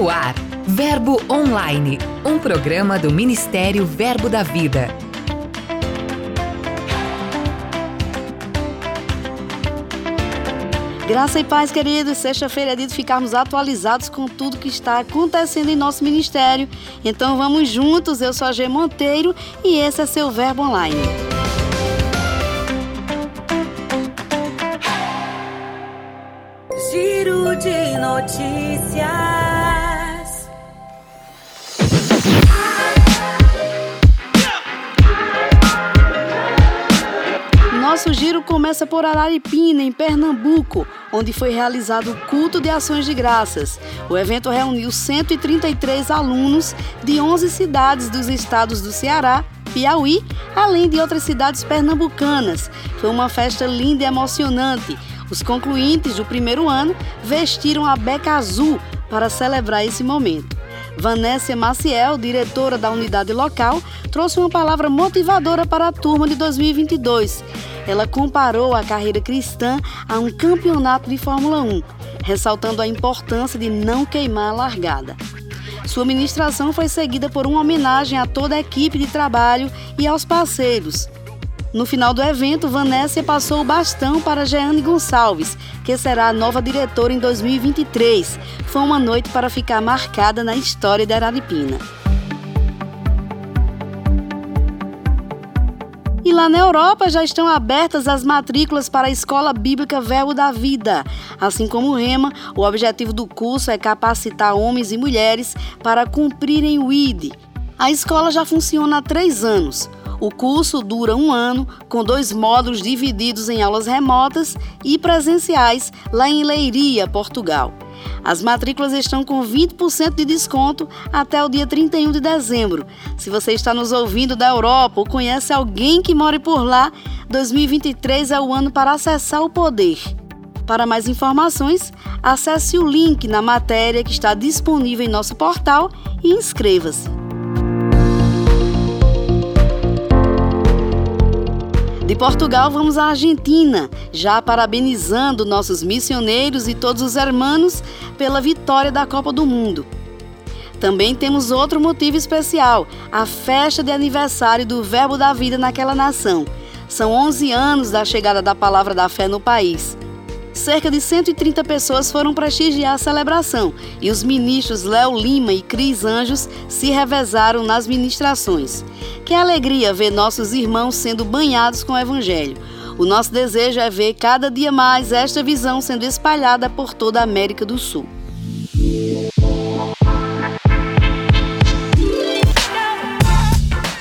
No ar, Verbo Online, um programa do Ministério Verbo da Vida. Graça e paz, queridos. Sexta-feira é dia de ficarmos atualizados com tudo que está acontecendo em nosso ministério. Então vamos juntos. Eu sou a G Monteiro e esse é seu Verbo Online. Giro de notícias. Nosso giro começa por Araripina, em Pernambuco, onde foi realizado o culto de ações de graças. O evento reuniu 133 alunos de 11 cidades dos estados do Ceará, Piauí, além de outras cidades pernambucanas. Foi uma festa linda e emocionante. Os concluintes do primeiro ano vestiram a beca azul para celebrar esse momento. Vanessa Maciel, diretora da unidade local, trouxe uma palavra motivadora para a turma de 2022. Ela comparou a carreira cristã a um campeonato de Fórmula 1, ressaltando a importância de não queimar a largada. Sua ministração foi seguida por uma homenagem a toda a equipe de trabalho e aos parceiros. No final do evento, Vanessa passou o bastão para Jeane Gonçalves, que será a nova diretora em 2023. Foi uma noite para ficar marcada na história de Araripina. E lá na Europa já estão abertas as matrículas para a Escola Bíblica Verbo da Vida. Assim como o Rema, o objetivo do curso é capacitar homens e mulheres para cumprirem o ID. A escola já funciona há três anos. O curso dura um ano, com dois módulos divididos em aulas remotas e presenciais lá em Leiria, Portugal. As matrículas estão com 20% de desconto até o dia 31 de dezembro. Se você está nos ouvindo da Europa ou conhece alguém que more por lá, 2023 é o ano para acessar o poder. Para mais informações, acesse o link na matéria que está disponível em nosso portal e inscreva-se. De Portugal, vamos à Argentina, já parabenizando nossos missioneiros e todos os hermanos pela vitória da Copa do Mundo. Também temos outro motivo especial: a festa de aniversário do Verbo da Vida naquela nação. São 11 anos da chegada da Palavra da Fé no país. Cerca de 130 pessoas foram prestigiar a celebração e os ministros Léo Lima e Cris Anjos se revezaram nas ministrações. Que alegria ver nossos irmãos sendo banhados com o Evangelho. O nosso desejo é ver cada dia mais esta visão sendo espalhada por toda a América do Sul.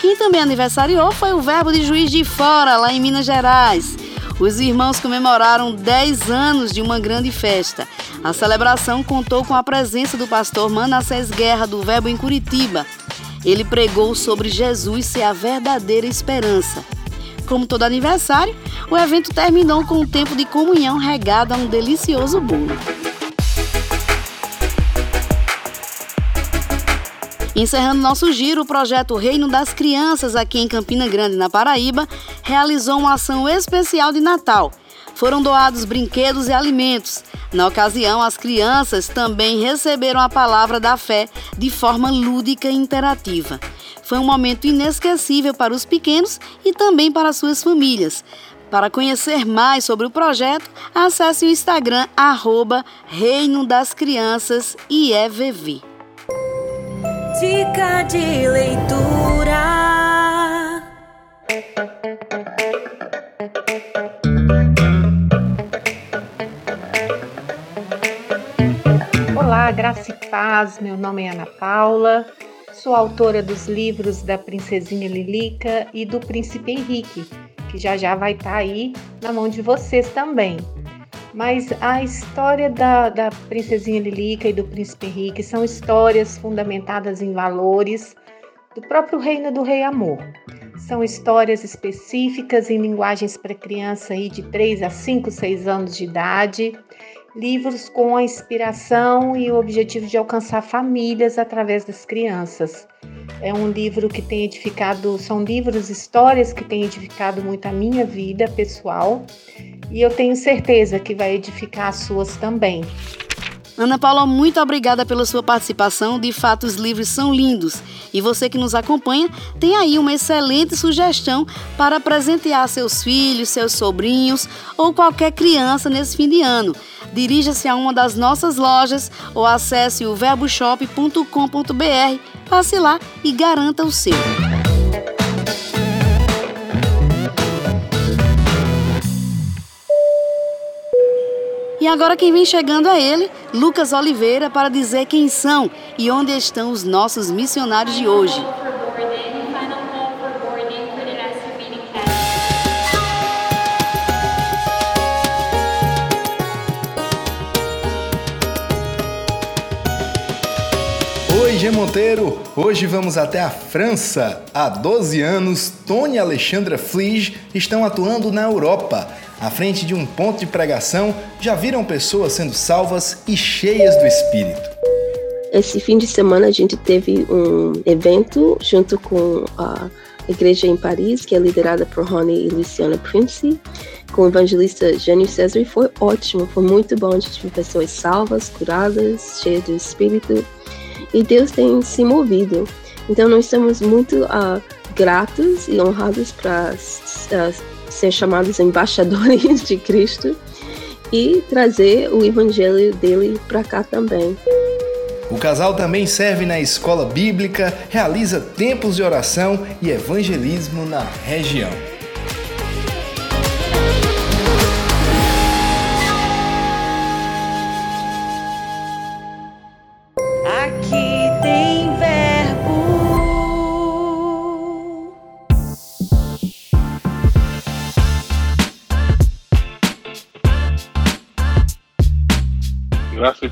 Quem também aniversariou foi o Verbo de Juiz de Fora, lá em Minas Gerais. Os irmãos comemoraram 10 anos de uma grande festa. A celebração contou com a presença do pastor Manassés Guerra, do Verbo em Curitiba. Ele pregou sobre Jesus ser a verdadeira esperança. Como todo aniversário, o evento terminou com um tempo de comunhão regado a um delicioso bolo. Encerrando nosso giro, o projeto Reino das Crianças, aqui em Campina Grande, na Paraíba, realizou uma ação especial de Natal. Foram doados brinquedos e alimentos. Na ocasião, as crianças também receberam a palavra da fé de forma lúdica e interativa. Foi um momento inesquecível para os pequenos e também para suas famílias. Para conhecer mais sobre o projeto, acesse o Instagram arroba Reino das Crianças IEVV. Dica de leitura. Olá, graça e paz. Meu nome é Ana Paula. Sou autora dos livros da Princesinha Lilica e do Príncipe Henrique, que já já vai estar tá aí na mão de vocês também. Mas a história da, da Princesinha Lilica e do Príncipe Henrique são histórias fundamentadas em valores do próprio reino do Rei Amor. São histórias específicas em linguagens para criança aí de 3 a 5, 6 anos de idade, livros com a inspiração e o objetivo de alcançar famílias através das crianças. É um livro que tem edificado, são livros, histórias que têm edificado muito a minha vida pessoal e eu tenho certeza que vai edificar as suas também. Ana Paula, muito obrigada pela sua participação. De fato, os livros são lindos. E você que nos acompanha tem aí uma excelente sugestão para presentear seus filhos, seus sobrinhos ou qualquer criança nesse fim de ano. Dirija-se a uma das nossas lojas ou acesse o verboshop.com.br, passe lá e garanta o seu. Agora quem vem chegando é ele, Lucas Oliveira, para dizer quem são e onde estão os nossos missionários de hoje. Oi, G Monteiro! Hoje vamos até a França. Há 12 anos, Tony e Alexandra Flige estão atuando na Europa à frente de um ponto de pregação, já viram pessoas sendo salvas e cheias do Espírito. Esse fim de semana a gente teve um evento junto com a igreja em Paris, que é liderada por Rony e Luciana Prince, com o evangelista Jânio César, e foi ótimo, foi muito bom. A gente viu pessoas salvas, curadas, cheias do Espírito, e Deus tem se movido. Então nós estamos muito uh, gratos e honrados para uh, ser chamados embaixadores de Cristo e trazer o evangelho dele para cá também. O casal também serve na escola bíblica, realiza tempos de oração e evangelismo na região.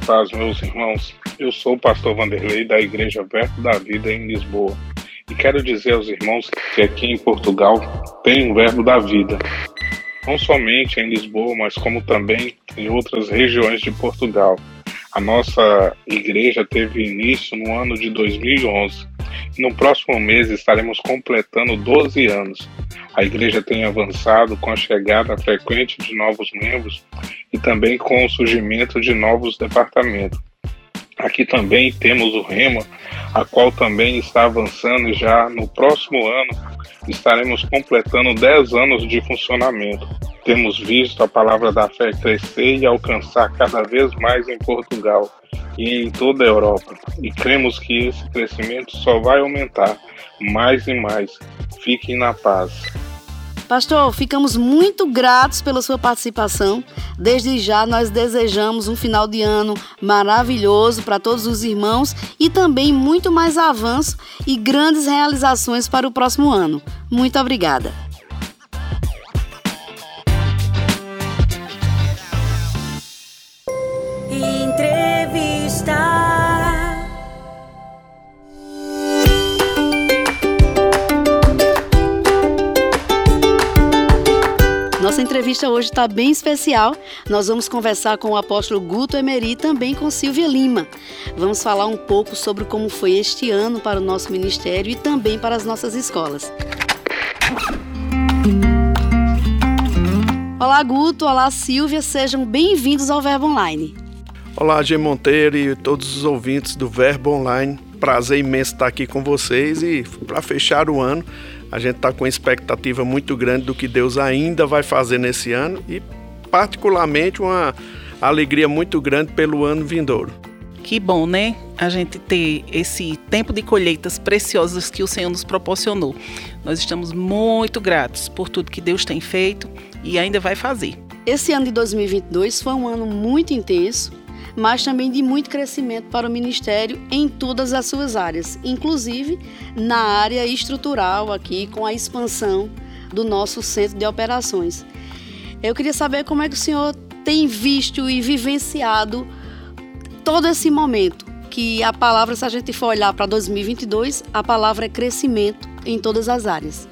Paz, meus irmãos. Eu sou o pastor Vanderlei da Igreja Verbo da Vida em Lisboa. E quero dizer aos irmãos que aqui em Portugal tem um Verbo da Vida. Não somente em Lisboa, mas como também em outras regiões de Portugal. A nossa igreja teve início no ano de 2011 no próximo mês estaremos completando 12 anos. A igreja tem avançado com a chegada frequente de novos membros e também com o surgimento de novos departamentos. Aqui também temos o Rema, a qual também está avançando e já no próximo ano estaremos completando 10 anos de funcionamento. Temos visto a palavra da fé crescer e alcançar cada vez mais em Portugal e em toda a Europa. E cremos que esse crescimento só vai aumentar mais e mais. Fiquem na paz. Pastor, ficamos muito gratos pela sua participação. Desde já nós desejamos um final de ano maravilhoso para todos os irmãos e também muito mais avanço e grandes realizações para o próximo ano. Muito obrigada. Entrevista hoje está bem especial. Nós vamos conversar com o apóstolo Guto Emery e também com Silvia Lima. Vamos falar um pouco sobre como foi este ano para o nosso ministério e também para as nossas escolas. Olá, Guto. Olá, Silvia. Sejam bem-vindos ao Verbo Online. Olá, G. Monteiro e todos os ouvintes do Verbo Online. Prazer imenso estar aqui com vocês e para fechar o ano, a gente está com uma expectativa muito grande do que Deus ainda vai fazer nesse ano e, particularmente, uma alegria muito grande pelo ano vindouro. Que bom, né? A gente ter esse tempo de colheitas preciosas que o Senhor nos proporcionou. Nós estamos muito gratos por tudo que Deus tem feito e ainda vai fazer. Esse ano de 2022 foi um ano muito intenso mas também de muito crescimento para o Ministério em todas as suas áreas, inclusive na área estrutural aqui, com a expansão do nosso centro de operações. Eu queria saber como é que o senhor tem visto e vivenciado todo esse momento, que a palavra, se a gente for olhar para 2022, a palavra é crescimento em todas as áreas.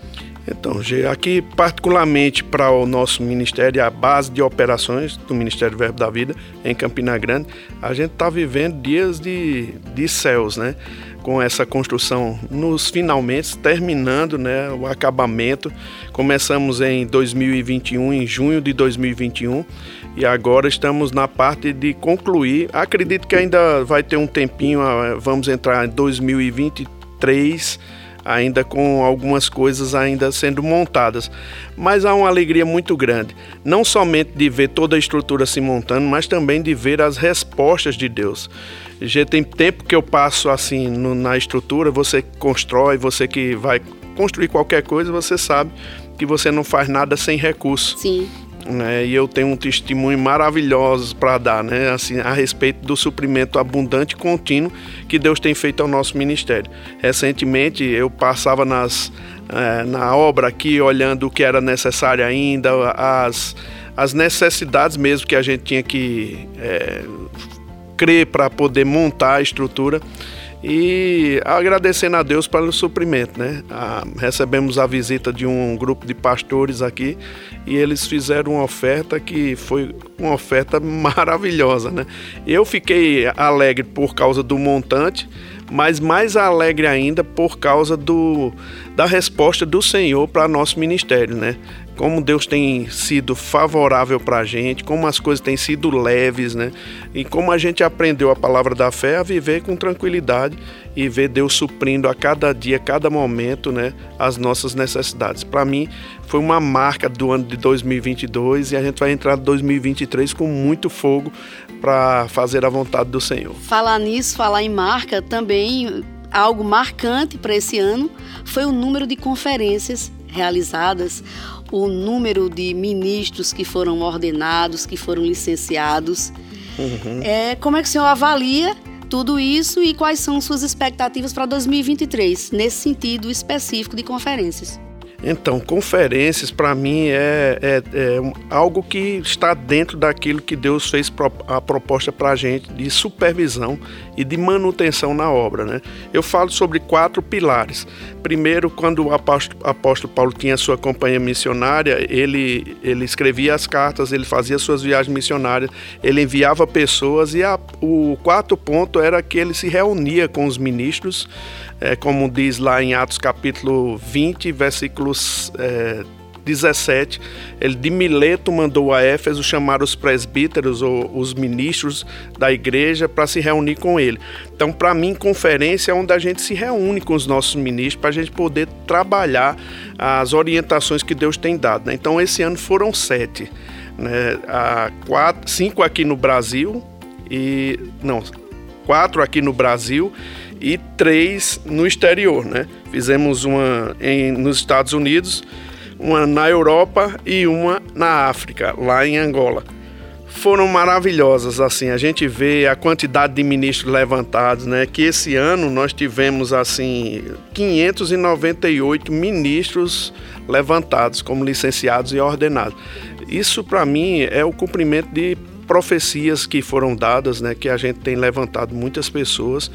Então, aqui particularmente para o nosso ministério, a base de operações do Ministério Verbo da Vida em Campina Grande, a gente está vivendo dias de, de céus, né? Com essa construção nos finalmente terminando, né? O acabamento. Começamos em 2021, em junho de 2021, e agora estamos na parte de concluir. Acredito que ainda vai ter um tempinho, ah, vamos entrar em 2023 ainda com algumas coisas ainda sendo montadas. Mas há uma alegria muito grande, não somente de ver toda a estrutura se montando, mas também de ver as respostas de Deus. Já tem tempo que eu passo assim no, na estrutura, você constrói, você que vai construir qualquer coisa, você sabe que você não faz nada sem recurso. Sim né? E eu tenho um testemunho maravilhoso para dar, né? Assim, a respeito do suprimento abundante e contínuo que Deus tem feito ao nosso ministério. Recentemente eu passava nas é, na obra aqui olhando o que era necessário ainda, as as necessidades mesmo que a gente tinha que é, crer para poder montar a estrutura e agradecendo a Deus pelo suprimento, né? Ah, recebemos a visita de um grupo de pastores aqui e eles fizeram uma oferta que foi uma oferta maravilhosa, né? Eu fiquei alegre por causa do montante, mas mais alegre ainda por causa do, da resposta do Senhor para nosso ministério, né? Como Deus tem sido favorável para a gente, como as coisas têm sido leves, né? E como a gente aprendeu a palavra da fé a viver com tranquilidade e ver Deus suprindo a cada dia, a cada momento, né, as nossas necessidades. Para mim, foi uma marca do ano de 2022 e a gente vai entrar em 2023 com muito fogo para fazer a vontade do Senhor. Falar nisso, falar em marca, também algo marcante para esse ano foi o número de conferências realizadas o número de ministros que foram ordenados, que foram licenciados. Uhum. É, como é que o senhor avalia tudo isso e quais são suas expectativas para 2023, nesse sentido específico de conferências? Então, conferências para mim é, é, é, algo que está dentro daquilo que Deus fez a proposta para a gente de supervisão e de manutenção na obra. Né? Eu falo sobre quatro pilares. Primeiro, quando o apóstolo, apóstolo Paulo tinha sua companhia missionária, ele, ele escrevia as cartas, ele fazia suas viagens missionárias, ele enviava pessoas e a, o quarto ponto era que ele se reunia com os ministros é, como diz lá em Atos capítulo 20, versículos é, 17, ele de Mileto mandou a Éfeso chamar os presbíteros ou os ministros da igreja para se reunir com ele. Então, para mim, conferência é onde a gente se reúne com os nossos ministros para a gente poder trabalhar as orientações que Deus tem dado. Né? Então, esse ano foram sete, né? quatro, cinco aqui no Brasil e não quatro aqui no Brasil e três no exterior, né? Fizemos uma em, nos Estados Unidos, uma na Europa e uma na África, lá em Angola. Foram maravilhosas, assim, a gente vê a quantidade de ministros levantados, né? Que esse ano nós tivemos, assim, 598 ministros levantados como licenciados e ordenados. Isso, para mim, é o cumprimento de profecias que foram dadas, né, que a gente tem levantado muitas pessoas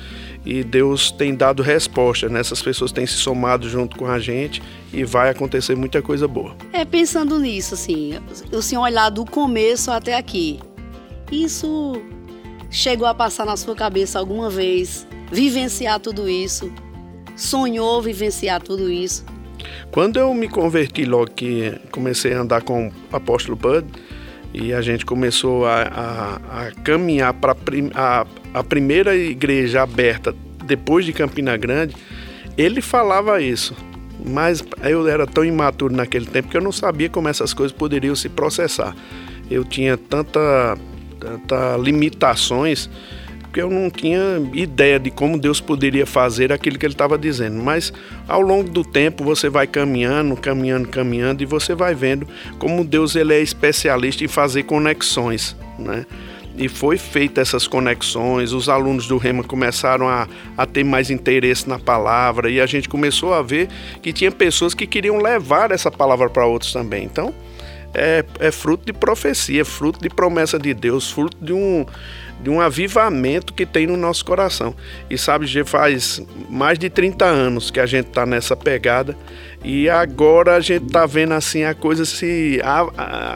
e Deus tem dado resposta. Né? Essas pessoas têm se somado junto com a gente e vai acontecer muita coisa boa. É pensando nisso, assim, o senhor olhar do começo até aqui, isso chegou a passar na sua cabeça alguma vez? Vivenciar tudo isso? Sonhou vivenciar tudo isso? Quando eu me converti logo que comecei a andar com o apóstolo Bud, e a gente começou a, a, a caminhar para a, a primeira igreja aberta depois de Campina Grande, ele falava isso. Mas eu era tão imaturo naquele tempo que eu não sabia como essas coisas poderiam se processar. Eu tinha tanta, tanta limitações porque eu não tinha ideia de como Deus poderia fazer aquilo que ele estava dizendo. Mas ao longo do tempo você vai caminhando, caminhando, caminhando e você vai vendo como Deus ele é especialista em fazer conexões, né? E foi feita essas conexões, os alunos do Rema começaram a, a ter mais interesse na palavra e a gente começou a ver que tinha pessoas que queriam levar essa palavra para outros também. Então, é, é fruto de profecia, fruto de promessa de Deus, fruto de um, de um avivamento que tem no nosso coração. E sabe, já faz mais de 30 anos que a gente está nessa pegada e agora a gente está vendo assim a coisa se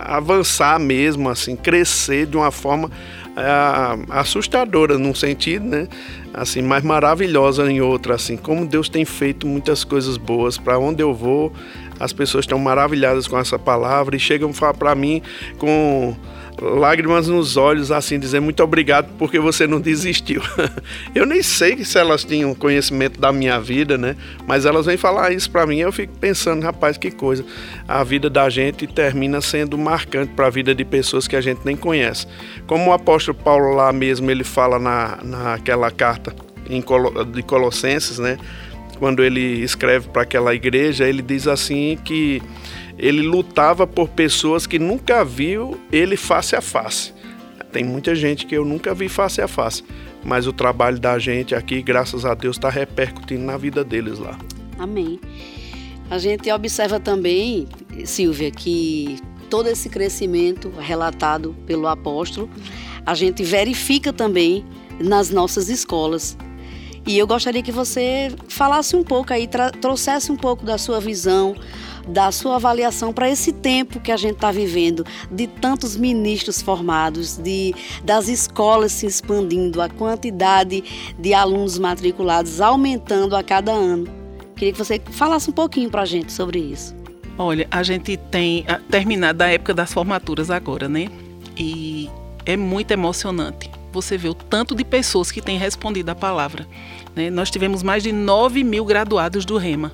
avançar mesmo, assim, crescer de uma forma a, assustadora num sentido, né? Assim, mas maravilhosa em outra, assim, como Deus tem feito muitas coisas boas para onde eu vou, as pessoas estão maravilhadas com essa palavra e chegam para mim com lágrimas nos olhos, assim, dizer muito obrigado porque você não desistiu. eu nem sei se elas tinham conhecimento da minha vida, né? Mas elas vêm falar isso para mim, eu fico pensando, rapaz, que coisa. A vida da gente termina sendo marcante para a vida de pessoas que a gente nem conhece. Como o apóstolo Paulo lá mesmo, ele fala na, naquela carta de Colossenses, né? Quando ele escreve para aquela igreja, ele diz assim que ele lutava por pessoas que nunca viu ele face a face. Tem muita gente que eu nunca vi face a face, mas o trabalho da gente aqui, graças a Deus, está repercutindo na vida deles lá. Amém. A gente observa também, Silvia, que todo esse crescimento relatado pelo apóstolo, a gente verifica também nas nossas escolas. E eu gostaria que você falasse um pouco aí, trouxesse um pouco da sua visão, da sua avaliação para esse tempo que a gente está vivendo, de tantos ministros formados, de das escolas se expandindo, a quantidade de alunos matriculados aumentando a cada ano. Queria que você falasse um pouquinho para a gente sobre isso. Olha, a gente tem terminado a época das formaturas agora, né? E é muito emocionante você vê o tanto de pessoas que têm respondido à palavra. Né? Nós tivemos mais de 9 mil graduados do REMA.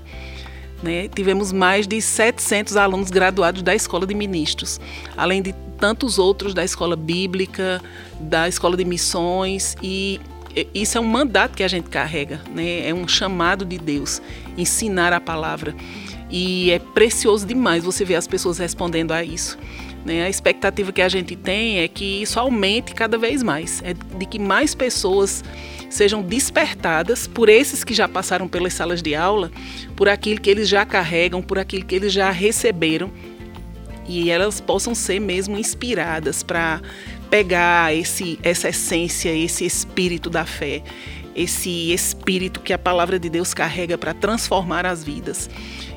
Né? Tivemos mais de 700 alunos graduados da Escola de Ministros, além de tantos outros da Escola Bíblica, da Escola de Missões e isso é um mandato que a gente carrega, né? É um chamado de Deus, ensinar a palavra. E é precioso demais você ver as pessoas respondendo a isso. Né? A expectativa que a gente tem é que isso aumente cada vez mais, é de que mais pessoas sejam despertadas por esses que já passaram pelas salas de aula, por aquilo que eles já carregam, por aquilo que eles já receberam e elas possam ser mesmo inspiradas para pegar esse, essa essência, esse espírito da fé, esse espírito que a palavra de Deus carrega para transformar as vidas.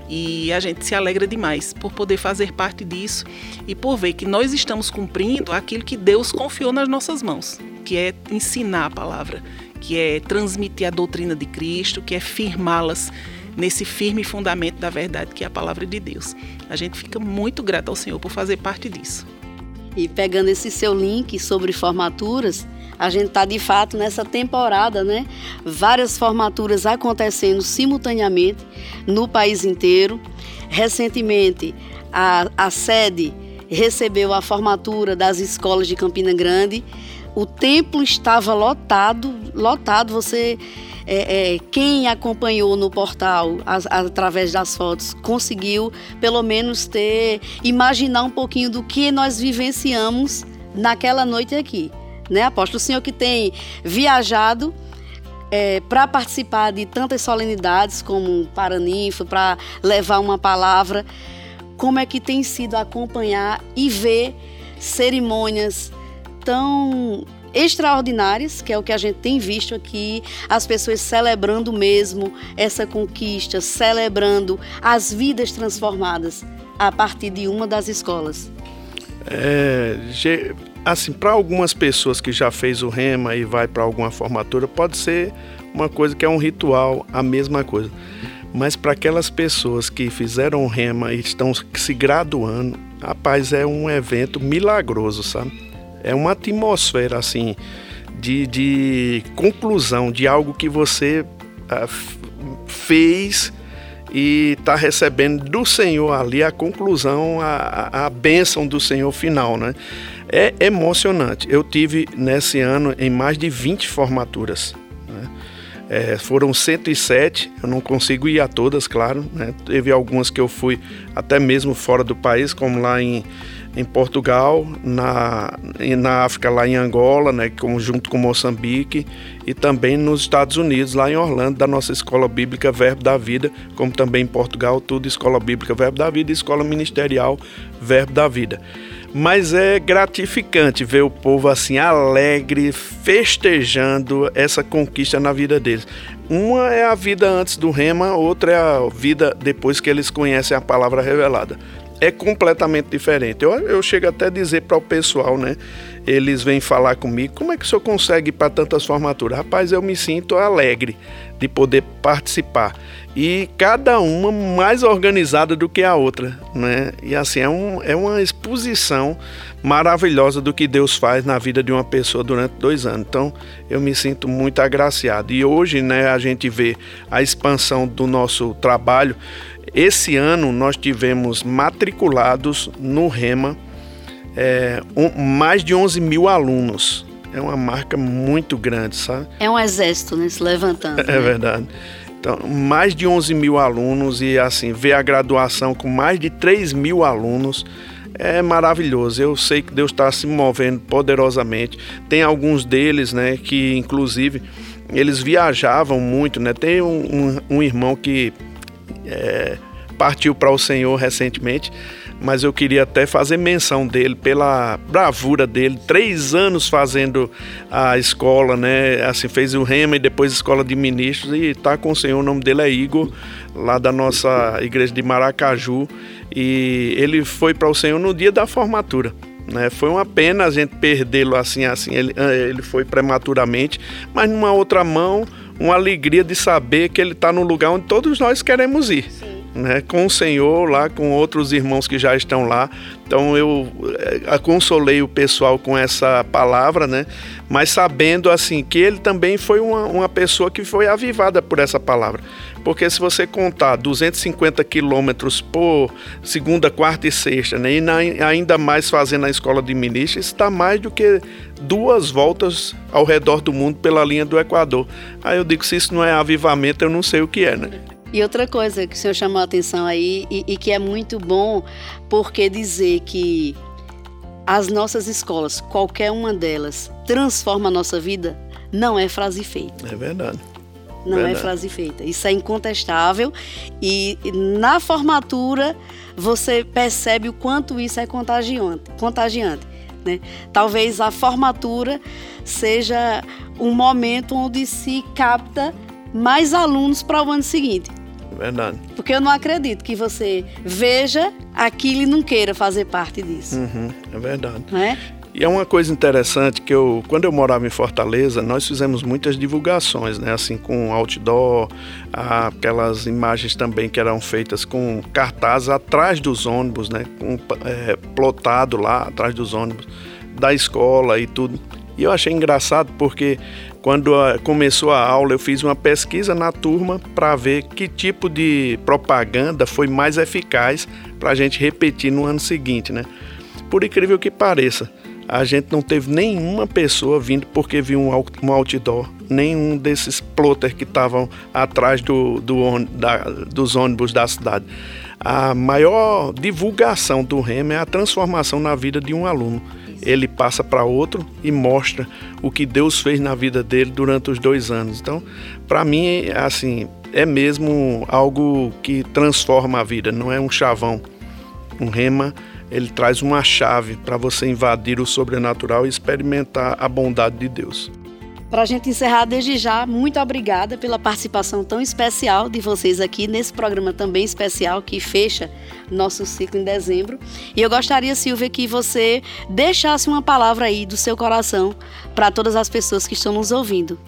E a gente se alegra demais por poder fazer parte disso e por ver que nós estamos cumprindo aquilo que Deus confiou nas nossas mãos, que é ensinar a palavra, que é transmitir a doutrina de Cristo, que é firmá-las nesse firme fundamento da verdade que é a palavra de Deus. A gente fica muito grato ao Senhor por fazer parte disso. E pegando esse seu link sobre formaturas, a gente está de fato nessa temporada, né? Várias formaturas acontecendo simultaneamente no país inteiro. Recentemente, a, a sede recebeu a formatura das escolas de Campina Grande. O templo estava lotado, lotado. Você, é, é, quem acompanhou no portal através das fotos, conseguiu pelo menos ter imaginar um pouquinho do que nós vivenciamos naquela noite aqui né, apóstolo? O senhor que tem viajado é, para participar de tantas solenidades como Paraninfo, para levar uma palavra, como é que tem sido acompanhar e ver cerimônias tão extraordinárias, que é o que a gente tem visto aqui, as pessoas celebrando mesmo essa conquista, celebrando as vidas transformadas a partir de uma das escolas. É, assim, para algumas pessoas que já fez o rema e vai para alguma formatura, pode ser uma coisa que é um ritual, a mesma coisa. Mas para aquelas pessoas que fizeram o rema e estão se graduando, rapaz, é um evento milagroso, sabe? É uma atmosfera assim de, de conclusão de algo que você uh, fez e está recebendo do Senhor ali a conclusão, a, a bênção do Senhor final, né? É emocionante. Eu tive nesse ano em mais de 20 formaturas. Né? É, foram 107, eu não consigo ir a todas, claro. Né? Teve algumas que eu fui até mesmo fora do país, como lá em, em Portugal, na, na África, lá em Angola, né, junto com Moçambique, e também nos Estados Unidos, lá em Orlando, da nossa Escola Bíblica Verbo da Vida, como também em Portugal, tudo Escola Bíblica Verbo da Vida e Escola Ministerial Verbo da Vida mas é gratificante ver o povo assim alegre, festejando essa conquista na vida deles. Uma é a vida antes do rema, outra é a vida depois que eles conhecem a palavra revelada. é completamente diferente. Eu, eu chego até a dizer para o pessoal, né? Eles vêm falar comigo, como é que o senhor consegue ir para tantas formaturas? Rapaz, eu me sinto alegre de poder participar. E cada uma mais organizada do que a outra, né? E assim, é, um, é uma exposição maravilhosa do que Deus faz na vida de uma pessoa durante dois anos. Então, eu me sinto muito agraciado. E hoje, né, a gente vê a expansão do nosso trabalho esse ano nós tivemos matriculados no REMA é, um, mais de 11 mil alunos. É uma marca muito grande, sabe? É um exército, né? Se levantando. É né? verdade. Então, mais de 11 mil alunos e assim, ver a graduação com mais de 3 mil alunos é maravilhoso. Eu sei que Deus está se movendo poderosamente. Tem alguns deles, né, que inclusive eles viajavam muito, né? Tem um, um, um irmão que é, partiu para o Senhor recentemente, mas eu queria até fazer menção dele pela bravura dele, três anos fazendo a escola, né? Assim, fez o Rema e depois escola de ministros e está com o Senhor, o nome dele é Igor, lá da nossa igreja de Maracaju, e ele foi para o Senhor no dia da formatura. Né? Foi uma pena a gente perdê-lo assim, assim. Ele, ele foi prematuramente, mas numa outra mão, uma alegria de saber que ele está no lugar onde todos nós queremos ir. Né, com o Senhor lá, com outros irmãos que já estão lá. Então eu é, consolei o pessoal com essa palavra, né? Mas sabendo assim que ele também foi uma, uma pessoa que foi avivada por essa palavra. Porque se você contar 250 quilômetros por segunda, quarta e sexta, né? E na, ainda mais fazendo a escola de ministros, está mais do que duas voltas ao redor do mundo pela linha do Equador. Aí eu digo, se isso não é avivamento, eu não sei o que é, né? E outra coisa que o senhor chamou a atenção aí e, e que é muito bom, porque dizer que as nossas escolas, qualquer uma delas, transforma a nossa vida, não é frase feita. É verdade. Não é verdade. é frase feita. Isso é incontestável. E na formatura você percebe o quanto isso é contagiante. contagiante né? Talvez a formatura seja um momento onde se capta mais alunos para o ano seguinte. Verdade. Porque eu não acredito que você veja aquilo e não queira fazer parte disso. Uhum, é verdade. Não é? E é uma coisa interessante que eu, quando eu morava em Fortaleza, nós fizemos muitas divulgações, né? Assim, com outdoor, aquelas imagens também que eram feitas com cartazes atrás dos ônibus, né? Com, é, plotado lá atrás dos ônibus da escola e tudo. E eu achei engraçado porque quando começou a aula eu fiz uma pesquisa na turma para ver que tipo de propaganda foi mais eficaz para a gente repetir no ano seguinte, né? Por incrível que pareça, a gente não teve nenhuma pessoa vindo porque viu um, outdoor, nenhum desses plotters que estavam atrás do, do, da, dos ônibus da cidade. A maior divulgação do REM é a transformação na vida de um aluno. Ele passa para outro e mostra o que Deus fez na vida dele durante os dois anos. Então, para mim, assim, é mesmo algo que transforma a vida, não é um chavão. Um rema ele traz uma chave para você invadir o sobrenatural e experimentar a bondade de Deus. Para a gente encerrar, desde já, muito obrigada pela participação tão especial de vocês aqui nesse programa também especial que fecha nosso ciclo em dezembro. E eu gostaria, Silvia, que você deixasse uma palavra aí do seu coração para todas as pessoas que estão nos ouvindo.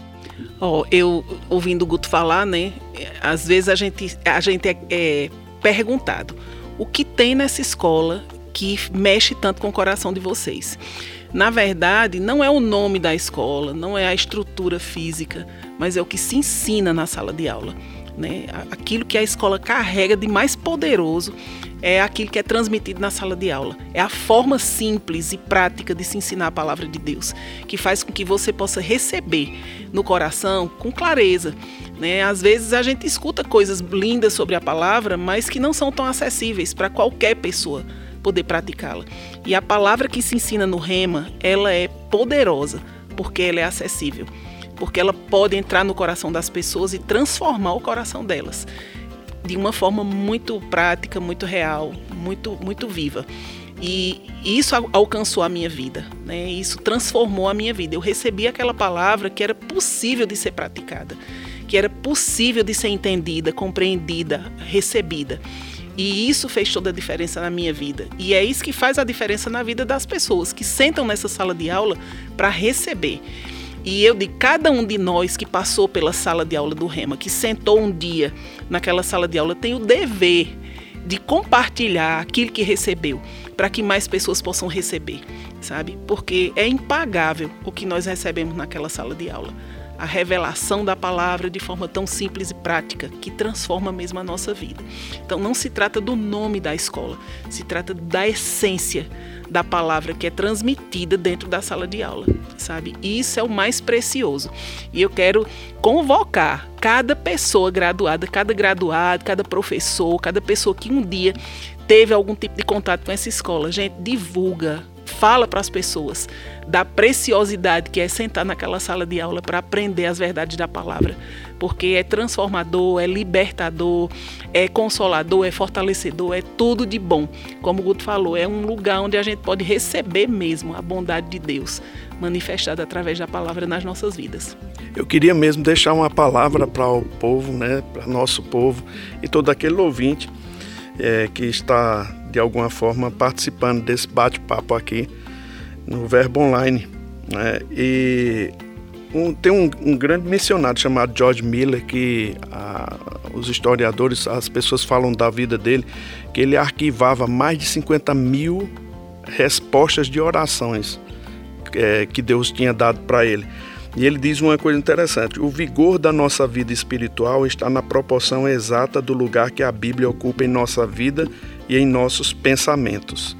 Oh, eu ouvindo o Guto falar, né? Às vezes a gente, a gente é, é perguntado o que tem nessa escola que mexe tanto com o coração de vocês. Na verdade, não é o nome da escola, não é a estrutura física, mas é o que se ensina na sala de aula. Né? Aquilo que a escola carrega de mais poderoso é aquilo que é transmitido na sala de aula. É a forma simples e prática de se ensinar a palavra de Deus, que faz com que você possa receber no coração com clareza. Né? Às vezes a gente escuta coisas lindas sobre a palavra, mas que não são tão acessíveis para qualquer pessoa poder praticá-la. E a palavra que se ensina no rema, ela é poderosa, porque ela é acessível, porque ela pode entrar no coração das pessoas e transformar o coração delas de uma forma muito prática, muito real, muito muito viva. E isso alcançou a minha vida, né? Isso transformou a minha vida. Eu recebi aquela palavra que era possível de ser praticada, que era possível de ser entendida, compreendida, recebida. E isso fez toda a diferença na minha vida. E é isso que faz a diferença na vida das pessoas que sentam nessa sala de aula para receber. E eu de cada um de nós que passou pela sala de aula do Rema, que sentou um dia naquela sala de aula, tem o dever de compartilhar aquilo que recebeu, para que mais pessoas possam receber, sabe? Porque é impagável o que nós recebemos naquela sala de aula a revelação da palavra de forma tão simples e prática, que transforma mesmo a nossa vida. Então não se trata do nome da escola, se trata da essência da palavra que é transmitida dentro da sala de aula, sabe? Isso é o mais precioso. E eu quero convocar cada pessoa graduada, cada graduado, cada professor, cada pessoa que um dia teve algum tipo de contato com essa escola. Gente, divulga, fala para as pessoas da preciosidade que é sentar naquela sala de aula para aprender as verdades da palavra, porque é transformador, é libertador, é consolador, é fortalecedor, é tudo de bom. Como o Guto falou, é um lugar onde a gente pode receber mesmo a bondade de Deus manifestada através da palavra nas nossas vidas. Eu queria mesmo deixar uma palavra para o povo, né, para nosso povo e todo aquele ouvinte é, que está de alguma forma participando desse bate-papo aqui no Verbo Online. Né? E um, tem um, um, grande missionário chamado George Miller que a, os historiadores, as pessoas falam da vida dele, que ele arquivava mais de 50 mil respostas de orações é, que Deus tinha dado para ele. E ele diz uma coisa interessante: o vigor da nossa vida espiritual está na proporção exata do lugar que a Bíblia ocupa em nossa vida e em nossos pensamentos.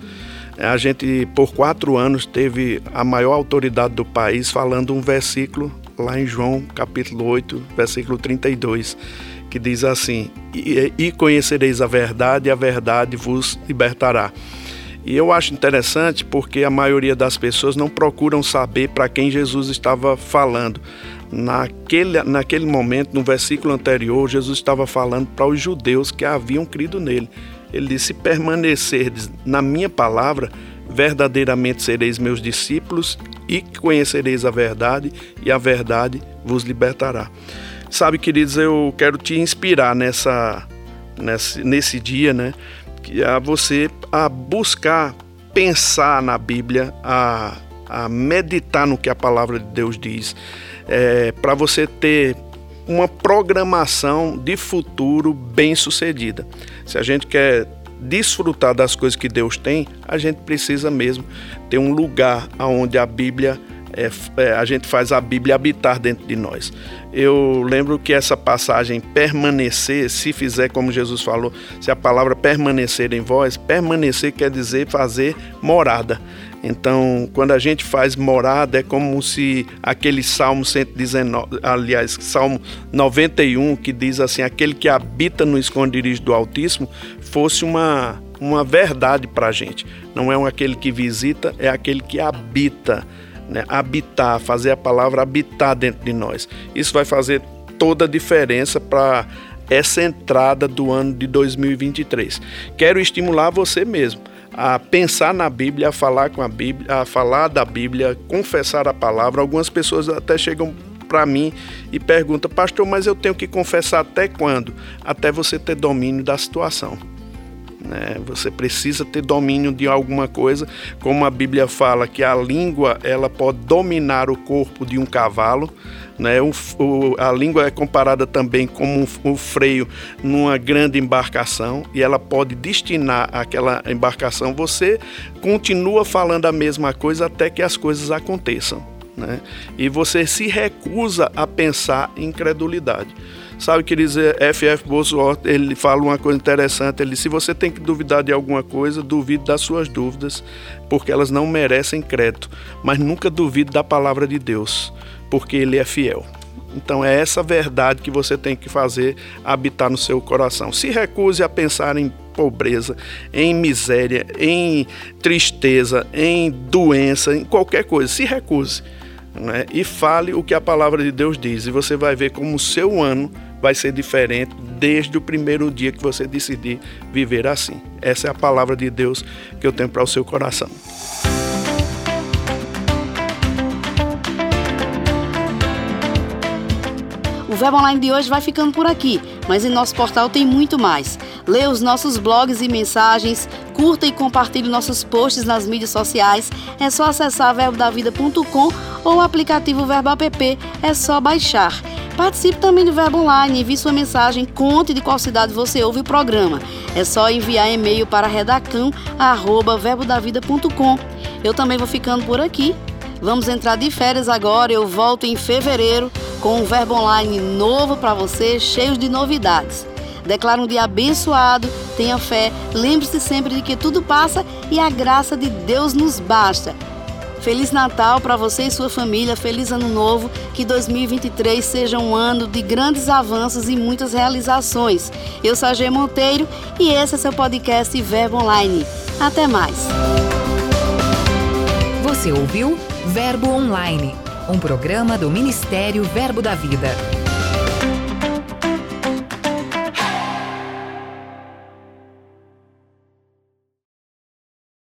A gente, por quatro anos, teve a maior autoridade do país falando um versículo lá em João, capítulo 8, versículo 32, que diz assim: E conhecereis a verdade, e a verdade vos libertará. E eu acho interessante porque a maioria das pessoas não procuram saber para quem Jesus estava falando. Naquele, naquele momento, no versículo anterior, Jesus estava falando para os judeus que haviam crido nele. Ele disse: Se permanecerdes na minha palavra, verdadeiramente sereis meus discípulos e conhecereis a verdade, e a verdade vos libertará. Sabe, queridos, eu quero te inspirar nessa, nesse, nesse dia, né? a você a buscar pensar na Bíblia, a, a meditar no que a palavra de Deus diz, é, para você ter uma programação de futuro bem sucedida. Se a gente quer desfrutar das coisas que Deus tem, a gente precisa mesmo ter um lugar onde a Bíblia é, é, a gente faz a Bíblia habitar dentro de nós. Eu lembro que essa passagem permanecer, se fizer como Jesus falou, se a palavra permanecer em vós, permanecer quer dizer fazer morada. Então, quando a gente faz morada, é como se aquele Salmo 119, aliás, Salmo 91, que diz assim: aquele que habita no esconderijo do Altíssimo, fosse uma, uma verdade para a gente. Não é um aquele que visita, é aquele que habita né? habitar, fazer a palavra habitar dentro de nós. Isso vai fazer toda a diferença para essa entrada do ano de 2023. Quero estimular você mesmo a pensar na Bíblia, a falar com a Bíblia, a falar da Bíblia, confessar a palavra. Algumas pessoas até chegam para mim e perguntam, pastor, mas eu tenho que confessar até quando? Até você ter domínio da situação. Né? Você precisa ter domínio de alguma coisa, como a Bíblia fala que a língua ela pode dominar o corpo de um cavalo. Né? O, o, a língua é comparada também como o um, freio numa grande embarcação e ela pode destinar aquela embarcação. Você continua falando a mesma coisa até que as coisas aconteçam. Né? E você se recusa a pensar em incredulidade. Sabe, queridos, F.F. Bosworth, ele fala uma coisa interessante, ele se você tem que duvidar de alguma coisa, duvide das suas dúvidas, porque elas não merecem crédito, mas nunca duvide da palavra de Deus, porque ele é fiel. Então é essa verdade que você tem que fazer habitar no seu coração. Se recuse a pensar em pobreza, em miséria, em tristeza, em doença, em qualquer coisa. Se recuse. Né? E fale o que a palavra de Deus diz. E você vai ver como o seu ano vai ser diferente desde o primeiro dia que você decidir viver assim. Essa é a palavra de Deus que eu tenho para o seu coração. O Verbo Online de hoje vai ficando por aqui, mas em nosso portal tem muito mais. Leia os nossos blogs e mensagens, curta e compartilhe nossos posts nas mídias sociais. É só acessar verbodavida.com ou o aplicativo Verbo App, é só baixar. Participe também do Verbo Online, envie sua mensagem, conte de qual cidade você ouve o programa. É só enviar e-mail para redacão@verbodavida.com. Eu também vou ficando por aqui. Vamos entrar de férias agora, eu volto em fevereiro com um Verbo Online novo para você, cheio de novidades. Declara um dia abençoado, tenha fé, lembre-se sempre de que tudo passa e a graça de Deus nos basta. Feliz Natal para você e sua família, feliz Ano Novo, que 2023 seja um ano de grandes avanços e muitas realizações. Eu sou a G Monteiro e esse é seu podcast Verbo Online. Até mais. Você ouviu Verbo Online, um programa do Ministério Verbo da Vida.